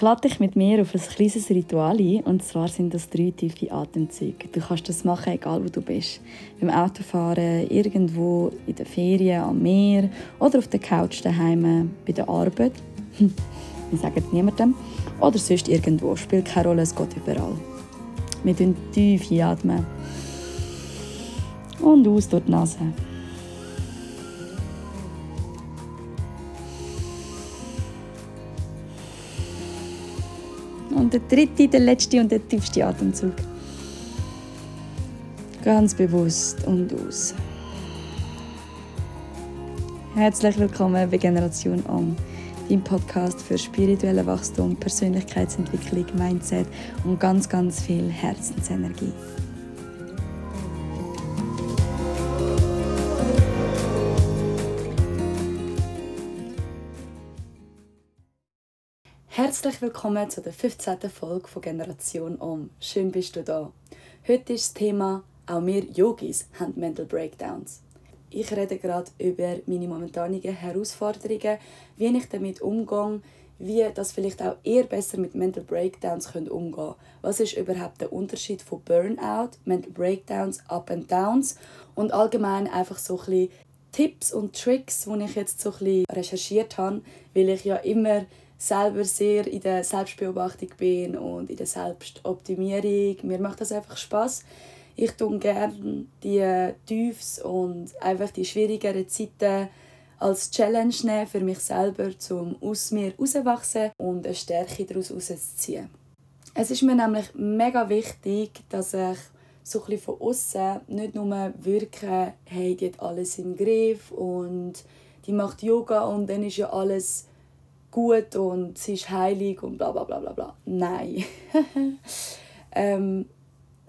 Ich lade dich mit mir auf ein kleines Ritual ein, und zwar sind das drei tiefe Atemzüge. Du kannst das machen, egal wo du bist. Beim Autofahren, irgendwo in den Ferien, am Meer oder auf der Couch daheim, bei der Arbeit. Wir sagen es niemandem. Oder sonst irgendwo. Spielt keine Rolle, es geht überall. Wir atmen tief einatmen. Und aus durch die Nase. Der dritte, der letzte und der tiefste Atemzug. Ganz bewusst und aus. Herzlich willkommen bei Generation Om, dein Podcast für spirituelle Wachstum, Persönlichkeitsentwicklung, Mindset und ganz, ganz viel Herzensenergie. Herzlich willkommen zu der 15. Folge von Generation Om. Schön bist du da. Heute ist das Thema, auch wir Yogis haben Mental Breakdowns. Ich rede gerade über meine momentanigen Herausforderungen, wie ich damit umgehe, wie das vielleicht auch eher besser mit Mental Breakdowns könnt umgehen Was ist überhaupt der Unterschied von Burnout, Mental Breakdowns, Up and Downs und allgemein einfach so ein bisschen Tipps und Tricks, die ich jetzt so ein bisschen recherchiert habe, weil ich ja immer selber sehr in der Selbstbeobachtung bin und in der Selbstoptimierung. Mir macht das einfach Spaß. Ich tue gerne die Tiefs und einfach die schwierigeren Zeiten als Challenge nehmen für mich selber, um aus mir herauszuwachsen und eine Stärke daraus herauszuziehen. Es ist mir nämlich mega wichtig, dass ich so ein von außen nicht nur wirke, hey, die hat alles im Griff und die macht Yoga und dann ist ja alles gut und sie ist heilig und bla bla bla bla bla. Nein. ähm,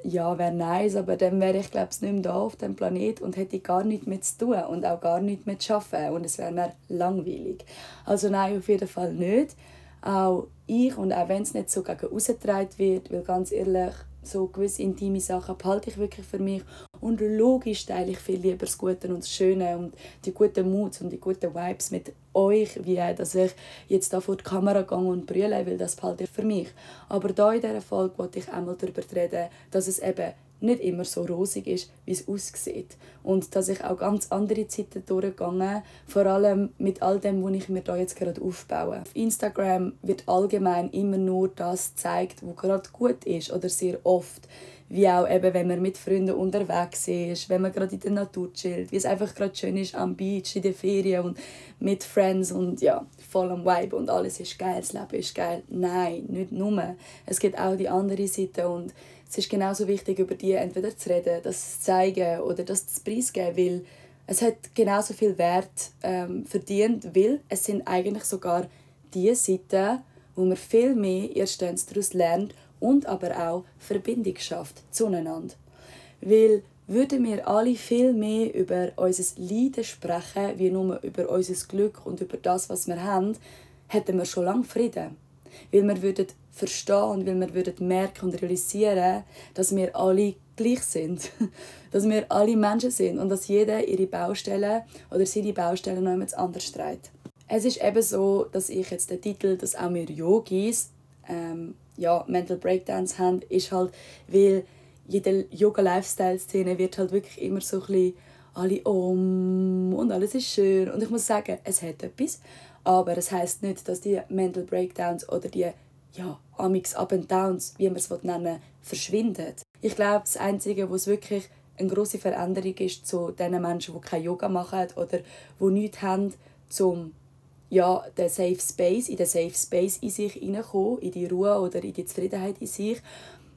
ja, wäre nice, aber dann wäre ich glaube ich nicht mehr da auf dem Planet und hätte gar nichts mehr zu tun und auch gar nichts mehr zu arbeiten und es wäre mir langweilig. Also nein, auf jeden Fall nicht. Auch ich und auch wenn es nicht so gegen rausgetragen wird, weil ganz ehrlich, so gewisse intime Sachen behalte ich wirklich für mich. Und logisch teile ich viel lieber das Gute und das Schöne und die guten Moods und die guten Vibes mit euch, wie dass ich jetzt da vor die Kamera gehe und brülle, weil das behalte für mich. Aber da in dieser Folge wollte ich einmal darüber reden, dass es eben nicht immer so rosig ist, wie es aussieht. Und dass ich auch ganz andere Zeiten durchgegangen vor allem mit all dem, was ich mir da jetzt gerade aufbaue. Auf Instagram wird allgemein immer nur das gezeigt, was gerade gut ist oder sehr oft. Wie auch eben, wenn man mit Freunden unterwegs ist, wenn man gerade in der Natur chillt, wie es einfach gerade schön ist am Beach, in der Ferien und mit Friends und ja, voll am Vibe und alles ist geil, das Leben ist geil. Nein, nicht nur. Es gibt auch die andere Seite und es ist genauso wichtig, über die entweder zu reden, das zu zeigen oder das zu preisgeben, weil es hat genauso viel Wert ähm, verdient, weil es sind eigentlich sogar die Seiten, wo man viel mehr erst daraus lernt und aber auch Verbindung schafft zueinander. Weil würden wir alle viel mehr über unser Leiden sprechen, wie nur über unser Glück und über das, was wir haben, hätten wir schon lange Frieden. Weil wir würden verstehen und weil wir würden merken und realisieren, dass wir alle gleich sind. dass wir alle Menschen sind und dass jeder ihre Baustelle oder seine Baustelle noch etwas anders trägt. Es ist eben so, dass ich jetzt den Titel, dass auch wir Yogis ähm, ja, Mental Breakdowns haben, ist halt, weil jede Yoga-Lifestyle-Szene wird halt wirklich immer so ein bisschen alle um und alles ist schön. Und ich muss sagen, es hat etwas, aber es heißt nicht, dass die Mental Breakdowns oder die ja, Amix Up and Downs, wie man es nennen verschwinden. Ich glaube, das Einzige, was wirklich eine große Veränderung ist zu den Menschen, die kein Yoga machen oder die nichts haben, um ja, den Safe Space, in den Safe Space in sich hineinkommen, in die Ruhe oder in die Zufriedenheit in sich.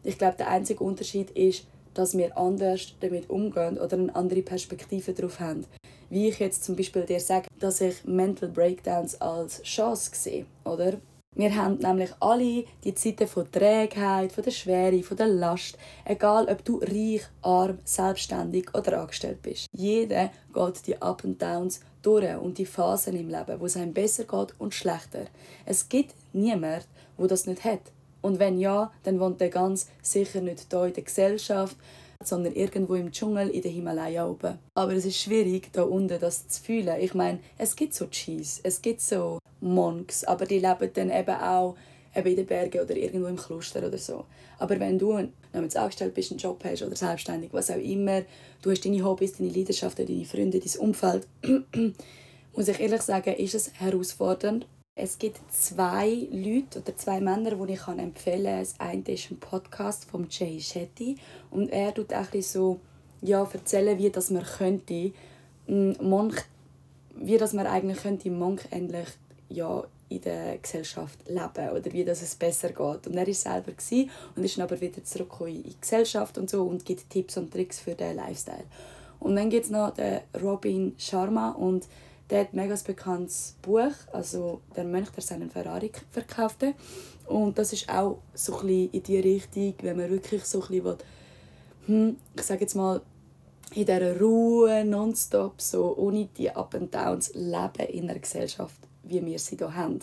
Ich glaube, der einzige Unterschied ist, dass wir anders damit umgehen oder eine andere Perspektive darauf haben. Wie ich jetzt zum Beispiel dir sage, dass ich Mental Breakdowns als Chance sehe, oder? Wir haben nämlich alle die Zeiten von Trägheit, von der Schwere, von der Last. Egal, ob du reich, arm, selbstständig oder angestellt bist. Jeder geht die Up und Downs durch und die Phasen im Leben, wo es einem besser geht und schlechter. Es gibt niemand, wo das nicht hat. Und wenn ja, dann wohnt er ganz sicher nicht hier in der Gesellschaft, sondern irgendwo im Dschungel in der Himalaya oben. Aber es ist schwierig, da unten das zu fühlen. Ich meine, es gibt so Cheese, es gibt so Monks, aber die leben dann eben auch eben in den Bergen oder irgendwo im Kloster oder so. Aber wenn du jetzt angestellt bist, einen Job hast oder selbstständig, was auch immer, du hast deine Hobbys, deine Leidenschaften, deine Freunde, dein Umfeld, muss ich ehrlich sagen, ist es herausfordernd. Es gibt zwei Leute oder zwei Männer, die ich empfehlen kann. Das eine ist ein Podcast von Jay Shetty und er tut auch so ja, erzählen, wie das man könnte, Monk, wie das man eigentlich könnte Monk endlich ja, in der Gesellschaft leben oder wie das es besser geht. Und er war selber und ist dann aber wieder zurückgekommen in die Gesellschaft und so und gibt Tipps und Tricks für den Lifestyle. Und dann gibt es noch den Robin Sharma und der hat ein mega bekanntes Buch, also «Der Mönch, der seinen Ferrari verkaufte». Und das ist auch so ein in die Richtung, wenn man wirklich so ein bisschen will, hm, ich sage jetzt mal, in dieser Ruhe, nonstop, so ohne die Up and Downs leben in einer Gesellschaft wie wir sie hier haben.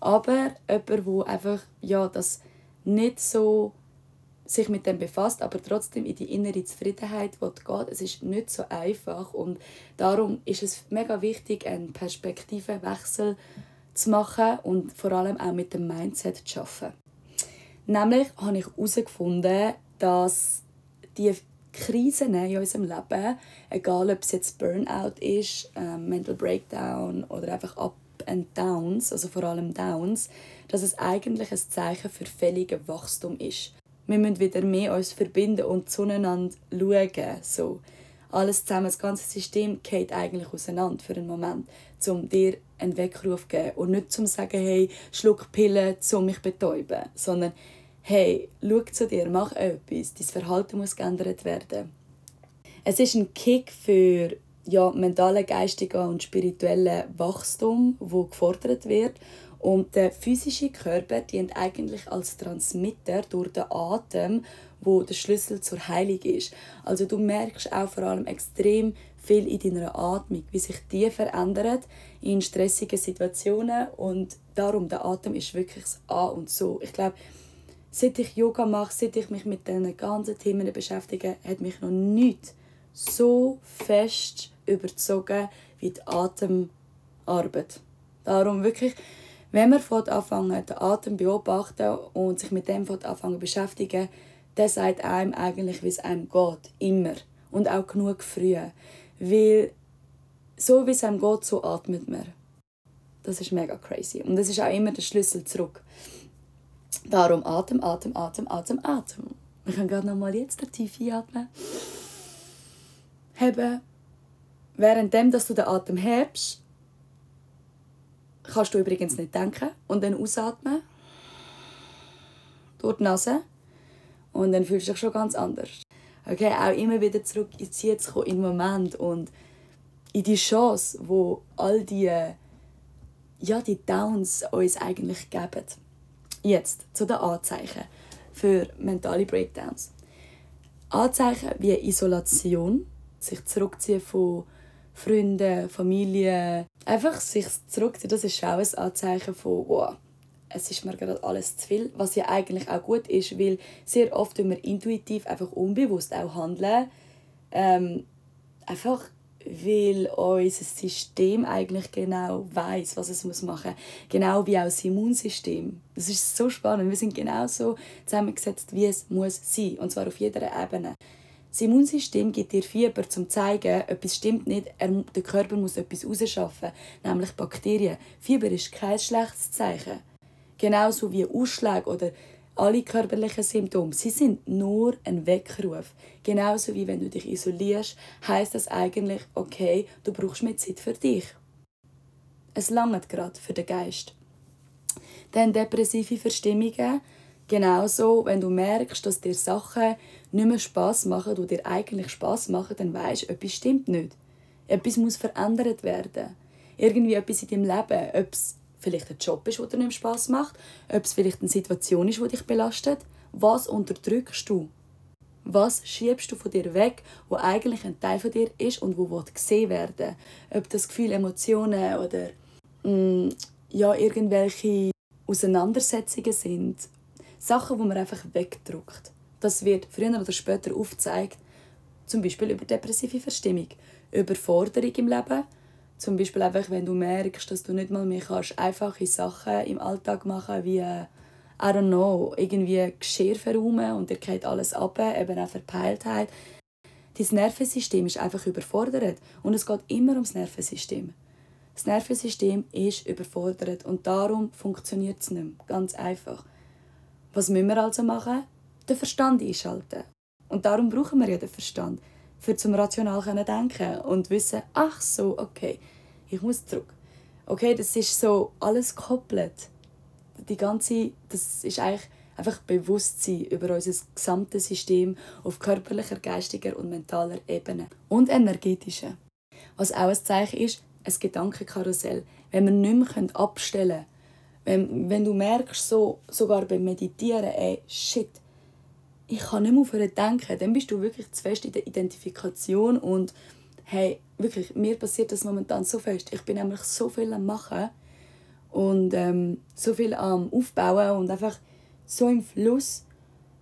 Aber jemand, der einfach ja, das nicht so sich mit dem befasst, aber trotzdem in die innere Zufriedenheit geht. Es ist nicht so einfach und darum ist es mega wichtig, einen Perspektivenwechsel zu machen und vor allem auch mit dem Mindset zu arbeiten. Nämlich habe ich herausgefunden, dass die Krisen in unserem Leben, egal ob es jetzt Burnout ist, äh, Mental Breakdown oder einfach Ab and Downs, also vor allem Downs, dass es eigentlich ein Zeichen für fälliges Wachstum ist. Wir müssen wieder mehr uns verbinden und zueinander schauen. So. Alles zusammen, das ganze System geht eigentlich auseinander für einen Moment, um dir einen Weckruf zu geben und nicht zum sagen, hey, schluck Pillen, um mich zu betäuben, sondern hey, schau zu dir, mach etwas, dein Verhalten muss geändert werden. Es ist ein Kick für ja, mentale, geistige und spirituelle Wachstum, wo gefordert wird. Und der physische Körper dient eigentlich als Transmitter durch den Atem, wo der Schlüssel zur Heilung ist. Also du merkst auch vor allem extrem viel in deiner Atmung, wie sich die verändert in stressigen Situationen und darum der Atem ist wirklich das A und so. Ich glaube, seit ich Yoga mache, seit ich mich mit diesen ganzen Themen beschäftige, hat mich noch nichts so fest überzogen wie die Atemarbeit. Darum wirklich, wenn man anfangen, den Atem beobachten und sich mit dem anfangen beschäftigen, der sagt einem eigentlich, wie es einem geht. Immer. Und auch genug früh. Weil so wie es einem geht, so atmet man. Das ist mega crazy. Und das ist auch immer der Schlüssel zurück. Darum Atem, Atem, Atem, Atem, Atem. Wir können gerade nochmal jetzt tief einatmen haben, währenddem dass du den Atem hebst, kannst du übrigens nicht denken und dann ausatmen durch die Nase und dann fühlst du dich schon ganz anders. Okay, auch immer wieder zurück ins Jetzt kommen, den Moment und in die Chance, wo all die, ja, die Downs uns eigentlich geben. Jetzt zu den Anzeichen für mentale Breakdowns. Anzeichen wie Isolation, sich zurückziehen von Freunden, Familie. Einfach sich zurückziehen, das ist auch ein Anzeichen von wow, es ist mir gerade alles zu viel, was ja eigentlich auch gut ist, weil sehr oft wenn wir intuitiv einfach unbewusst auch handeln, ähm, einfach weil unser System eigentlich genau weiß, was es muss machen muss. Genau wie auch das Immunsystem. Das ist so spannend. Wir sind genauso zusammengesetzt, wie es muss sein. Und zwar auf jeder Ebene. Das Immunsystem gibt dir Fieber, um zu zeigen, etwas stimmt nicht, der Körper muss etwas rausschaffen, nämlich Bakterien. Fieber ist kein schlechtes Zeichen. Genauso wie Ausschläge oder alle körperlichen Symptome. Sie sind nur ein Weckruf. Genauso wie wenn du dich isolierst, heißt das eigentlich, okay, du brauchst mehr Zeit für dich. Es langt gerade für den Geist. Dann depressive Verstimmungen. Genauso, wenn du merkst, dass dir Sachen nicht mehr Spass machen, die dir eigentlich Spass machen, dann weißt du, etwas stimmt nicht. Etwas muss verändert werden. Irgendwie etwas in deinem Leben. Ob es vielleicht ein Job ist, der dir nicht Spass macht, ob es vielleicht eine Situation ist, die dich belastet. Was unterdrückst du? Was schiebst du von dir weg, wo eigentlich ein Teil von dir ist und wo gesehen werden Ob das Gefühl, Emotionen oder mh, mm, ja, irgendwelche Auseinandersetzungen sind. Sachen, die man einfach wegdrückt. Das wird früher oder später aufgezeigt, zum Beispiel über depressive Verstimmung, Überforderung im Leben, zum Beispiel einfach, wenn du merkst, dass du nicht mal mehr kannst, einfache Sachen im Alltag machen wie äh, I don't know, irgendwie Geschirr verräumen und dir geht alles ab, eben auch Verpeiltheit. Dein Nervensystem ist einfach überfordert und es geht immer ums Nervensystem. Das Nervensystem ist überfordert und darum funktioniert es nicht mehr. Ganz einfach. Was müssen wir also machen? Den Verstand einschalten. Und darum brauchen wir ja den Verstand, für zum rational denken und wissen, ach so, okay, ich muss zurück. Okay, das ist so alles gekoppelt. Die ganze, das ist eigentlich einfach Bewusstsein über unser gesamtes System auf körperlicher, geistiger und mentaler Ebene und energetischer. Was auch ein Zeichen ist, ein Gedankenkarussell. Wenn wir nicht mehr abstellen können, wenn, wenn du merkst, so, sogar beim Meditieren, ey, shit, ich kann nicht mehr aufhören denken, dann bist du wirklich zu fest in der Identifikation und hey, wirklich, mir passiert das momentan so fest. Ich bin nämlich so viel am Machen und ähm, so viel am Aufbauen und einfach so im Fluss.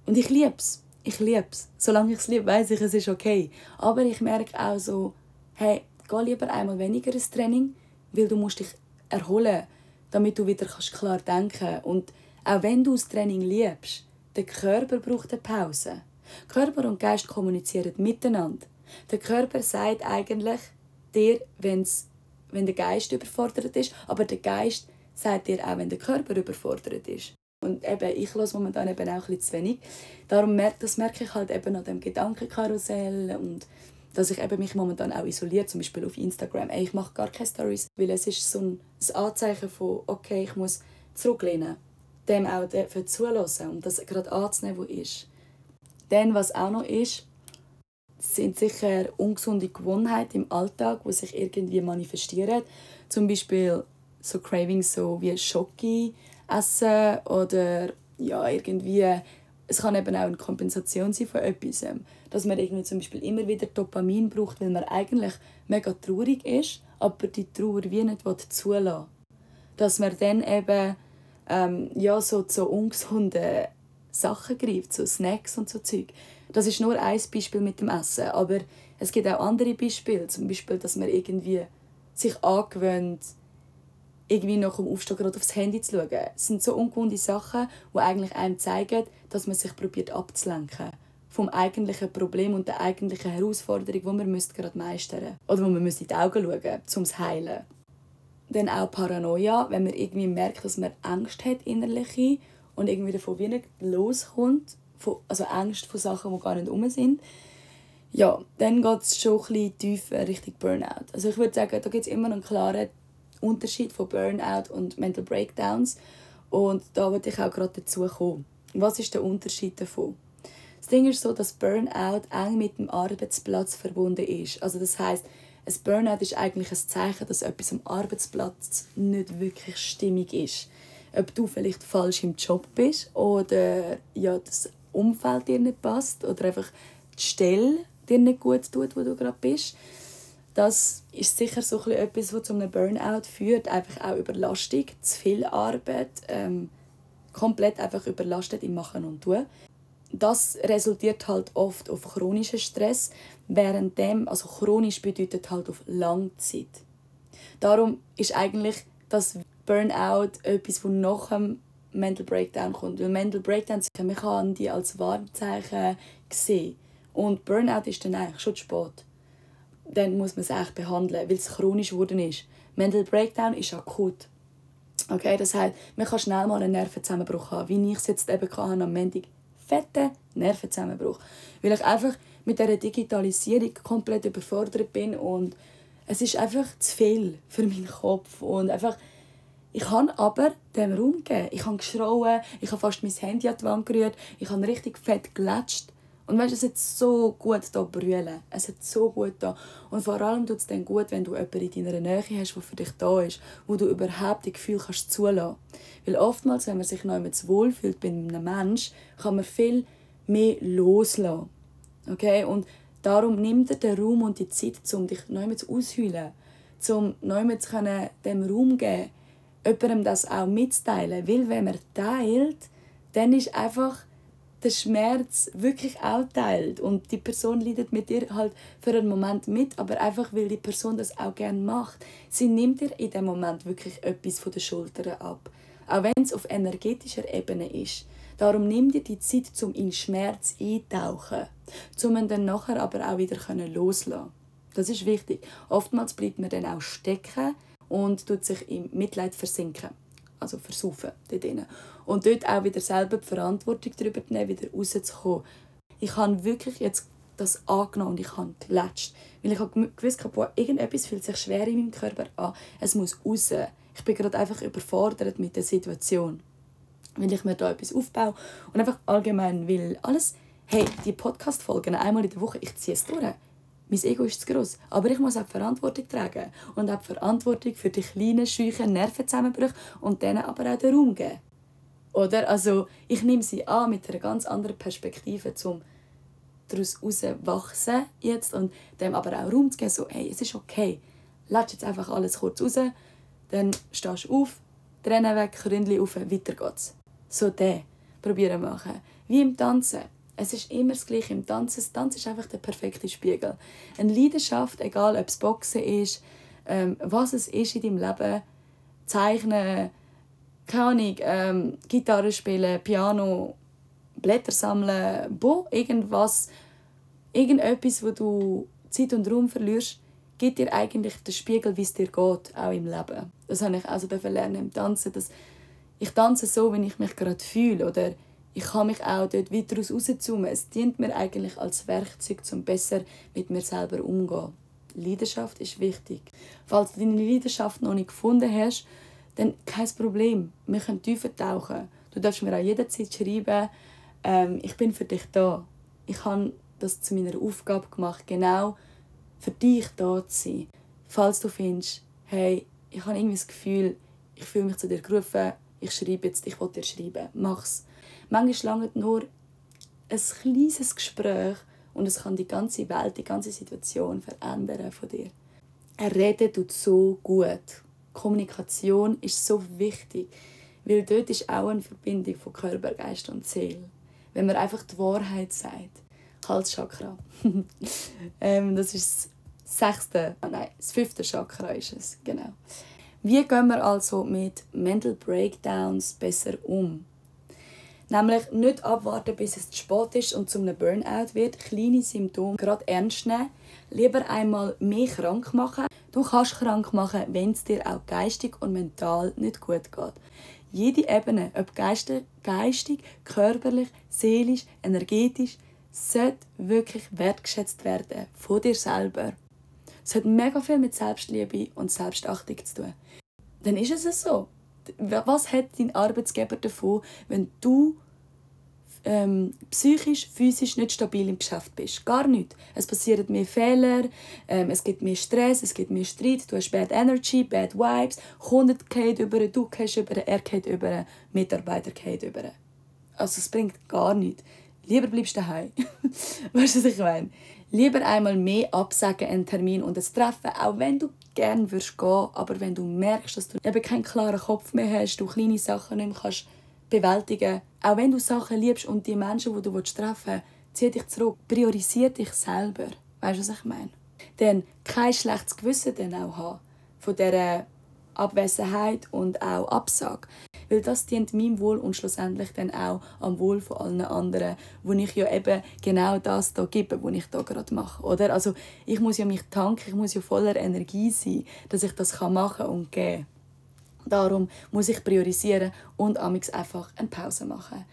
Und ich liebe es. Ich liebe es. Solange ich es liebe, weiß ich, es ist okay. Aber ich merke auch so, hey, geh lieber einmal weniger ins Training, weil du musst dich erholen, damit du wieder klar denken kannst. Und auch wenn du das Training liebst, der Körper braucht eine Pause. Körper und Geist kommunizieren miteinander. Der Körper sagt eigentlich dir, wenn's, wenn der Geist überfordert ist, aber der Geist sagt dir auch, wenn der Körper überfordert ist. Und eben, ich höre momentan eben auch ein bisschen zu wenig. Darum merke, das merke ich halt eben an dem Gedankenkarussell und dass ich eben mich momentan auch isoliere, zum Beispiel auf Instagram. Ey, ich mache gar keine Stories, weil es ist so ein, ein Anzeichen von, okay, ich muss zurücklehnen, dem auch dafür zulassen und das gerade anzunehmen, was ist. Dann, was auch noch ist, sind sicher ungesunde Gewohnheiten im Alltag, die sich irgendwie manifestieren. Zum Beispiel so Cravings so wie Schoki essen oder ja, irgendwie es kann eben auch eine Kompensation sein von etwas. Dass man irgendwie zum Beispiel immer wieder Dopamin braucht, weil man eigentlich mega traurig ist, aber die Trauer wie nicht zulassen Dass man dann eben ähm, ja, so zu ungesunden Sachen greift, so Snacks und so Zeug. Das ist nur ein Beispiel mit dem Essen, aber es gibt auch andere Beispiele, zum Beispiel, dass man irgendwie sich angewöhnt, irgendwie nach dem Aufstehen gerade aufs Handy zu schauen. Es sind so ungewohnte Sachen, die eigentlich einem zeigen, dass man sich probiert abzulenken vom eigentlichen Problem und der eigentlichen Herausforderung, die man gerade meistern müsste. Oder wo man in die Augen schauen müsste, um es heilen. Dann auch Paranoia, wenn man irgendwie merkt, dass man Angst hat innerliche und irgendwie davon wie nicht loskommt. Also Angst vor Sachen, die gar nicht um sind. Ja, dann geht es schon ein bisschen tiefer Richtung Burnout. Also ich würde sagen, da gibt es immer einen klaren Unterschied von Burnout und Mental Breakdowns. Und da wollte ich auch gerade dazu kommen. Was ist der Unterschied davon? Das Ding ist so, dass Burnout eng mit dem Arbeitsplatz verbunden ist. Also das heißt, ein Burnout ist eigentlich ein Zeichen, dass etwas am Arbeitsplatz nicht wirklich stimmig ist. Ob du vielleicht falsch im Job bist oder ja, das Umfeld dir nicht passt oder einfach die Stelle dir nicht gut tut, wo du gerade bist das ist sicher so etwas, was zu einem Burnout führt. Einfach auch Überlastung, zu viel Arbeit, ähm, komplett einfach überlastet im Machen und Tun. Das resultiert halt oft auf chronischen Stress, während dem, also chronisch bedeutet halt auf Langzeit. Darum ist eigentlich das Burnout etwas, das nach dem Mental Breakdown kommt. Weil Mental Breakdown, man kann die als Warnzeichen sehen. Und Burnout ist dann eigentlich schon zu spät dann muss man es echt behandeln, weil es chronisch geworden ist. Mental Breakdown ist akut. Okay, das heißt, man kann schnell mal einen Nervenzusammenbruch haben, wie ich es jetzt eben hatte am Montag. Fetten Nervenzusammenbruch. Weil ich einfach mit der Digitalisierung komplett überfordert bin und es ist einfach zu viel für meinen Kopf und einfach ich habe aber dem Raum gegeben. Ich habe geschrauen, ich habe fast mein Handy an die Wand gerührt, ich habe richtig fett gelatscht und weißt, es hat so gut da brüllen. Es hat so gut da. Und vor allem tut es dann gut, wenn du jemanden in deiner Nähe hast, der für dich da ist, wo du überhaupt die Gefühle kannst zulassen. Weil oftmals, wenn man sich noch einmal wohlfühlt bei einem Menschen, kann man viel mehr loslassen. Okay? Und darum nimmt dir den Raum und die Zeit, um dich einmal zu ausheulen, um einmal zu können, dem Raum geben, jemandem das auch mitzuteilen. Weil wenn man teilt, dann ist einfach den Schmerz wirklich auch teilt und die Person leidet mit dir halt für einen Moment mit, aber einfach weil die Person das auch gerne macht. Sie nimmt dir in dem Moment wirklich etwas von den Schultern ab. auch wenn es auf energetischer Ebene ist. Darum nimm dir die Zeit, um in Schmerz eintauchen, um ihn dann nachher aber auch wieder loslassen Das ist wichtig. Oftmals bleibt man dann auch stecken und tut sich im Mitleid versinken. Also versaufen dort drin. Und dort auch wieder selber die Verantwortung darüber nehmen, wieder rauszukommen. Ich habe wirklich jetzt das angenommen und ich habe gelatscht. Weil ich habe gewusst, boah, irgendetwas fühlt sich schwer in meinem Körper an. Es muss raus. Ich bin gerade einfach überfordert mit der Situation. Weil ich mir da etwas aufbaue und einfach allgemein will alles, hey, die Podcast-Folgen einmal in der Woche, ich ziehe es durch. Mein Ego ist zu gross. Aber ich muss auch die Verantwortung tragen. Und auch die Verantwortung für die kleinen, scheuchen Nervenzusammenbrüche und denen aber auch den Raum geben. Oder? Also, ich nehme sie an mit einer ganz anderen Perspektive, um daraus wachsen jetzt und dem aber auch Raum zu geben, so, hey, es ist okay. Lass jetzt einfach alles kurz raus, dann stehst du auf, Tränen weg, Kründchen auf, weiter geht's. So der probieren machen. Wie im Tanzen. Es ist immer das Gleiche im Tanzen. Das Tanzen ist einfach der perfekte Spiegel. Eine Leidenschaft, egal ob es Boxen ist, ähm, was es ist in deinem Leben, Zeichnen, keine Ahnung, ähm, Gitarre spielen, Piano, Blätter sammeln, bo, irgendwas, irgendetwas, wo du Zeit und Raum verlierst, gibt dir eigentlich den Spiegel, wie es dir geht, auch im Leben. Das habe ich also lernen im Tanzen, dass ich tanze so, wie ich mich gerade fühle oder ich kann mich auch dort weiter rauszoomen. Es dient mir eigentlich als Werkzeug, um besser mit mir selber umzugehen. Leidenschaft ist wichtig. Falls du deine Leidenschaft noch nicht gefunden hast, dann kein Problem. Wir können tiefer tauchen. Du darfst mir auch jederzeit schreiben, ähm, ich bin für dich da. Ich habe das zu meiner Aufgabe gemacht, genau für dich da zu sein. Falls du findest, hey, ich habe irgendwie das Gefühl, ich fühle mich zu dir gerufen, ich schreibe jetzt, ich will dir schreiben, mach's. Manchmal langt nur ein kleines Gespräch und es kann die ganze Welt, die ganze Situation verändern von dir. Reden tut so gut. Kommunikation ist so wichtig, weil dort ist auch eine Verbindung von Körper, Geist und Seele. Wenn man einfach die Wahrheit sagt. Halschakra. ähm, das ist das sechste, ah nein, das fünfte Chakra ist es, genau. Wie gehen wir also mit Mental Breakdowns besser um? Nämlich nicht abwarten, bis es zu spät ist und zu einem Burnout wird, kleine Symptome gerade ernst nehmen, lieber einmal mehr krank machen. Du kannst krank machen, wenn es dir auch geistig und mental nicht gut geht. Jede Ebene, ob geistig körperlich, seelisch, energetisch, sollte wirklich wertgeschätzt werden von dir selber. Es hat mega viel mit Selbstliebe und Selbstachtung zu tun. Dann ist es so. Was hat dein Arbeitsgeber davon, wenn du ähm, psychisch, physisch nicht stabil im Geschäft bist? Gar nicht. Es passieren mehr Fehler, ähm, es gibt mehr Stress, es gibt mehr Streit, du hast Bad Energy, Bad Vibes, Kunden gehen über, du gehst über, er geht über, Mitarbeiter gehen über. Also es bringt gar nichts. Lieber bleibst du daheim. weißt du, was ich meine? Lieber einmal mehr absagen einen Termin und es treffen, auch wenn du gerne würdest gehen, aber wenn du merkst, dass du eben keinen klaren Kopf mehr hast, du kleine Sachen nicht mehr kannst bewältigen, auch wenn du Sachen liebst und die Menschen, die du treffen willst, zieh dich zurück, priorisiere dich selber. Weißt du, was ich meine? Dann kein schlechtes Gewissen dann auch haben von dieser Abwesenheit und auch Absage. Weil das dient meinem Wohl und schlussendlich dann auch am Wohl von allen anderen, wo ich ja eben genau das da gebe, was ich da gerade mache. Oder? Also ich muss ja mich tanken, ich muss ja voller Energie sein, dass ich das machen und geben Darum muss ich priorisieren und amix einfach eine Pause machen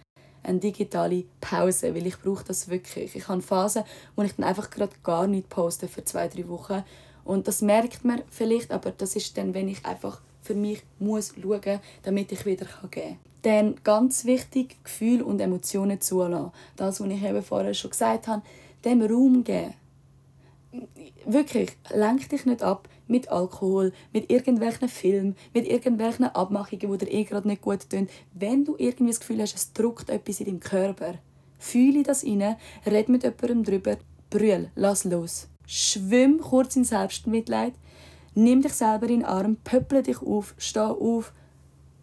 eine digitale Pause, weil ich brauche das wirklich. Ich habe Phasen, wo ich dann einfach gerade gar nicht poste für zwei, drei Wochen und das merkt man vielleicht, aber das ist dann, wenn ich einfach für mich muss schauen, damit ich wieder geben kann. Dann ganz wichtig, Gefühle und Emotionen zulassen. Das, was ich eben vorher schon gesagt habe, dem Raum geben. Wirklich, lenk dich nicht ab mit Alkohol, mit irgendwelchen Filmen, mit irgendwelchen Abmachungen, die dir eh gerade nicht gut tun. Wenn du irgendwie das Gefühl hast, es drückt etwas in deinem Körper, fühle das rein, red mit jemandem darüber, brüll, lass los. Schwimm kurz in Selbstmitleid, nimm dich selber in den Arm, pöpple dich auf, steh auf,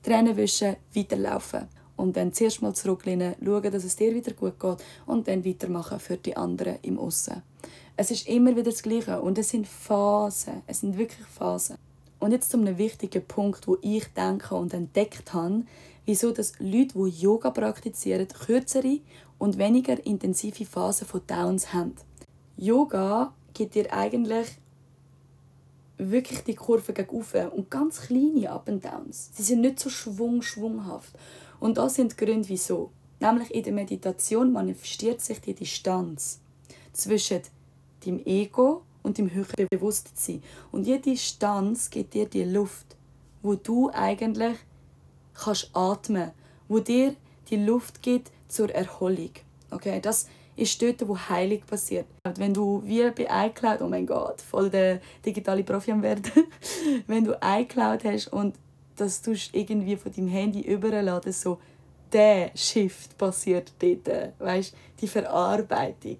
Tränen wischen, weiterlaufen. Und dann zuerst mal zurücklehnen, schauen, dass es dir wieder gut geht und dann weitermachen für die anderen im Aussen. Es ist immer wieder das Gleiche und es sind Phasen. Es sind wirklich Phasen. Und jetzt zu einem wichtigen Punkt, wo ich denke und entdeckt habe, wieso dass Leute, die Yoga praktizieren, kürzere und weniger intensive Phasen von Downs haben. Yoga gibt dir eigentlich wirklich die Kurve gegen und ganz kleine Up and Downs. Sie sind nicht so schwung schwunghaft. Und das sind die Gründe, wieso. Nämlich in der Meditation manifestiert sich die Distanz zwischen dem Ego und dem höheren Bewusstsein. Und jede Distanz gibt dir die Luft, wo du eigentlich kannst atmen, wo dir die Luft gibt zur Erholung. Okay, das ist dort, wo Heilung passiert. Wenn du wie bei iCloud, oh mein Gott, voll der digitale Profi am werden, wenn du iCloud hast und das du irgendwie von deinem Handy überladen, so der Shift passiert dort, weißt, die Verarbeitung.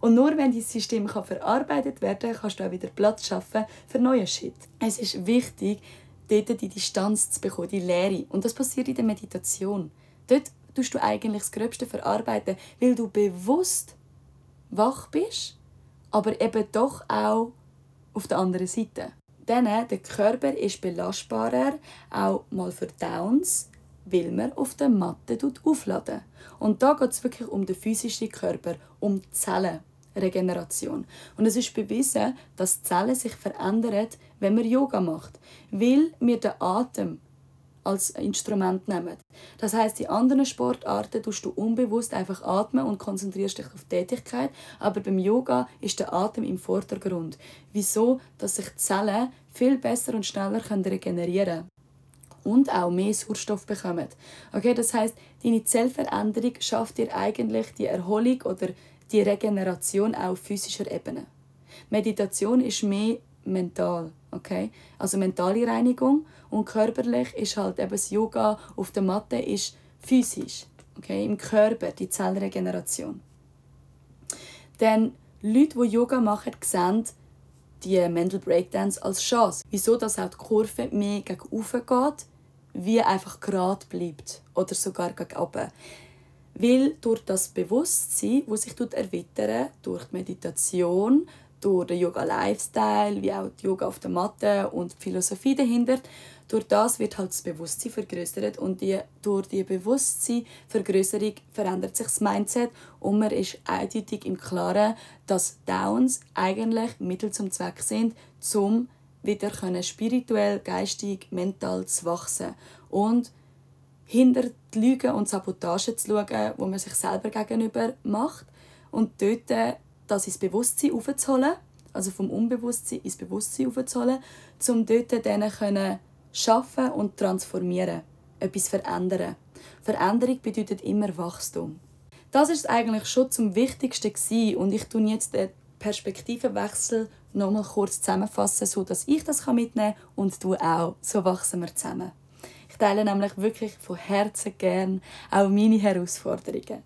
Und nur wenn dieses System kann verarbeitet werden kann, kannst du auch wieder Platz schaffen für neue Shit. Es ist wichtig, dort die Distanz zu bekommen, die Leere. Und das passiert in der Meditation. Dort tust du eigentlich das Gröbste verarbeiten, weil du bewusst wach bist, aber eben doch auch auf der anderen Seite. Dann, der Körper ist belastbarer, auch mal für Downs, weil man auf der Matte aufladen. Und da geht es wirklich um den physischen Körper, um Zellenregeneration. Und es ist bewiesen, dass Zellen sich verändern, wenn man Yoga macht, weil wir den Atem als Instrument nehmen. Das heißt, in anderen Sportarten tust du unbewusst einfach atmen und konzentrierst dich auf die Tätigkeit, aber beim Yoga ist der Atem im Vordergrund. Wieso? Dass sich die Zellen viel besser und schneller regenerieren können und auch mehr Sauerstoff bekommen. Okay, das heißt, deine Zellveränderung schafft dir eigentlich die Erholung oder die Regeneration auf physischer Ebene. Meditation ist mehr mental, okay? Also mentale Reinigung und körperlich ist halt eben das Yoga auf der Matte ist physisch, okay? Im Körper die Zellregeneration. Denn Leute, die Yoga machen, sehen die Mental Breakdance als Chance. Wieso, dass auch die Kurve mehr gegen oben geht, wie einfach gerade bleibt oder sogar gegen oben. Weil durch das Bewusstsein, das sich erweitern durch die Meditation, durch den Yoga-Lifestyle, wie auch die Yoga auf der Matte und die Philosophie dahinter. Durch das wird halt das Bewusstsein vergrößert und die, durch die Bewusstseinvergrößerung verändert sich das Mindset und man ist eindeutig im Klaren, dass Downs eigentlich Mittel zum Zweck sind, um wieder spirituell, geistig, mental zu wachsen und hinter die Lügen und Sabotage zu schauen, wo man sich selber gegenüber macht und dort das ins Bewusstsein aufzuholen, also vom Unbewusstsein ins Bewusstsein aufzuholen, um dort dann schaffen und transformieren, etwas verändern. Veränderung bedeutet immer Wachstum. Das ist eigentlich schon zum Wichtigsten gewesen. und ich tue jetzt den Perspektivenwechsel noch mal kurz zusammenfassen, so dass ich das mitnehmen kann und du auch. So wachsen wir zusammen. Ich teile nämlich wirklich von Herzen gern auch meine Herausforderungen.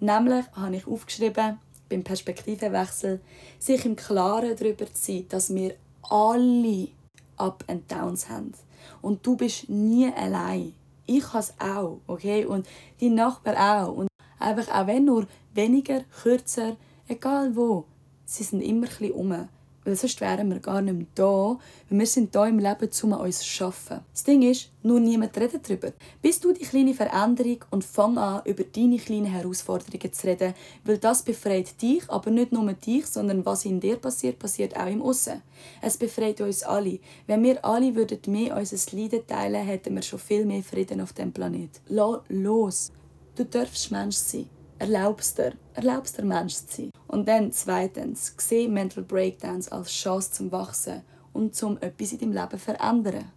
Nämlich habe ich aufgeschrieben, beim Perspektivenwechsel, sich im Klaren darüber zu sein, dass wir alle Up and Downs haben. Und du bist nie allein. Ich habe es auch, okay? Und die Nachbarn auch. Und einfach auch wenn nur weniger, kürzer, egal wo, sie sind immer ein bisschen um. Weil sonst wären wir gar nicht mehr da, weil wir sind da im Leben, um uns zu schaffen. Das Ding ist, nur niemand redet darüber. Bist du die kleine Veränderung und fang an, über deine kleinen Herausforderungen zu reden, weil das befreit dich, aber nicht nur dich, sondern was in dir passiert, passiert auch im Aussen. Es befreit uns alle. Wenn wir alle würden mehr unser Leiden teilen, hätten wir schon viel mehr Frieden auf dem Planet. Lass los. Du darfst Mensch sein. Erlaubst dir, erlaubst dir Mensch zu sein. Und dann zweitens, sehe Mental Breakdowns als Chance zum Wachsen und zum etwas in deinem Leben verändern.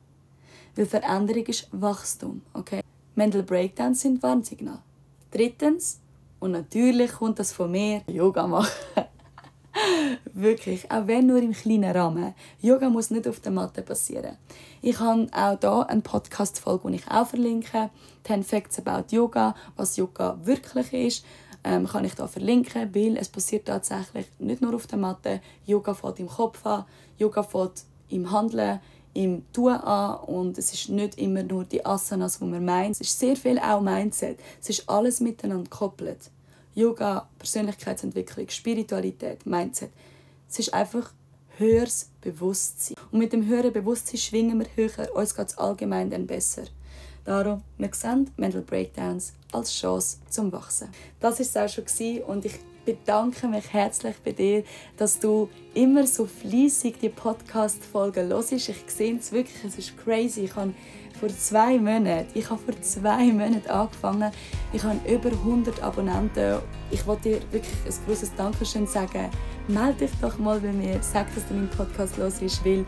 Weil Veränderung ist Wachstum, okay? Mental Breakdowns sind Warnsignal. Drittens, und natürlich kommt das von mir, Yoga machen. Wirklich, auch wenn nur im kleinen Rahmen. Yoga muss nicht auf der Matte passieren. Ich habe auch hier eine Podcast-Folge, die ich auch verlinke. 10 Facts about Yoga, was Yoga wirklich ist, ähm, kann ich da verlinken, weil es passiert tatsächlich nicht nur auf der Matte. Yoga fällt im Kopf an, Yoga fällt im Handeln, im Tun an und es ist nicht immer nur die Asanas, die man meint. Es ist sehr viel auch Mindset. Es ist alles miteinander gekoppelt. Yoga, Persönlichkeitsentwicklung, Spiritualität, Mindset. Es ist einfach höheres Bewusstsein. Und mit dem höheren Bewusstsein schwingen wir höher, uns geht es allgemein dann besser. Darum, wir sehen Mental Breakdowns als Chance zum Wachsen. Das war es auch schon und ich bedanke mich herzlich bei dir, dass du immer so fließig die Podcast-Folgen hörst. Ich sehe es wirklich, es ist crazy. Ich habe vor zwei Monaten, ich habe vor zwei Monaten angefangen. Ich habe über 100 Abonnenten. Ich wollte dir wirklich ein großes Dankeschön sagen. Melde dich doch mal bei mir, sag, dass du meinen Podcast hörst, weil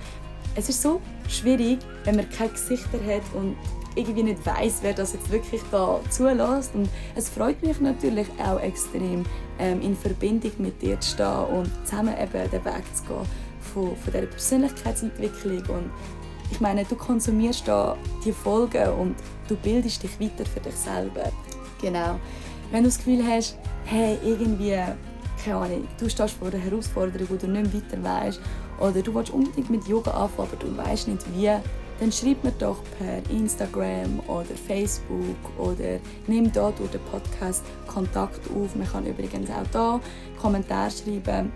es ist so schwierig, wenn man keine Gesichter hat und irgendwie nicht weiß, wer das jetzt wirklich da zulässt. Und es freut mich natürlich auch extrem, ähm, in Verbindung mit dir zu stehen und zusammen eben den Weg zu gehen von, von dieser Persönlichkeitsentwicklung. Und ich meine, du konsumierst da die Folgen und du bildest dich weiter für dich selber. Genau. Wenn du das Gefühl hast, hey, irgendwie, keine Ahnung, du stehst vor einer Herausforderung, wo du nicht weiter weißt, oder du willst unbedingt mit Yoga anfangen, aber du weißt nicht wie, dann schreib mir doch per Instagram oder Facebook oder nimm da durch den Podcast Kontakt auf. Man kann übrigens auch da Kommentare schreiben,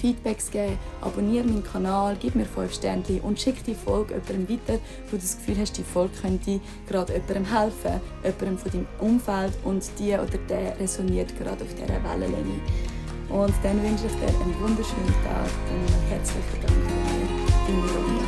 Feedbacks geben, abonniere meinen Kanal, gib mir 5 Sterne und schick die Folge jemandem weiter, wo du das Gefühl hast, die Folge könnte gerade jemandem helfen, jemandem von deinem Umfeld und die oder der resoniert gerade auf dieser Wellenlänge. Und dann wünsche ich dir einen wunderschönen Tag und herzlichen Dank mir, deine Romina.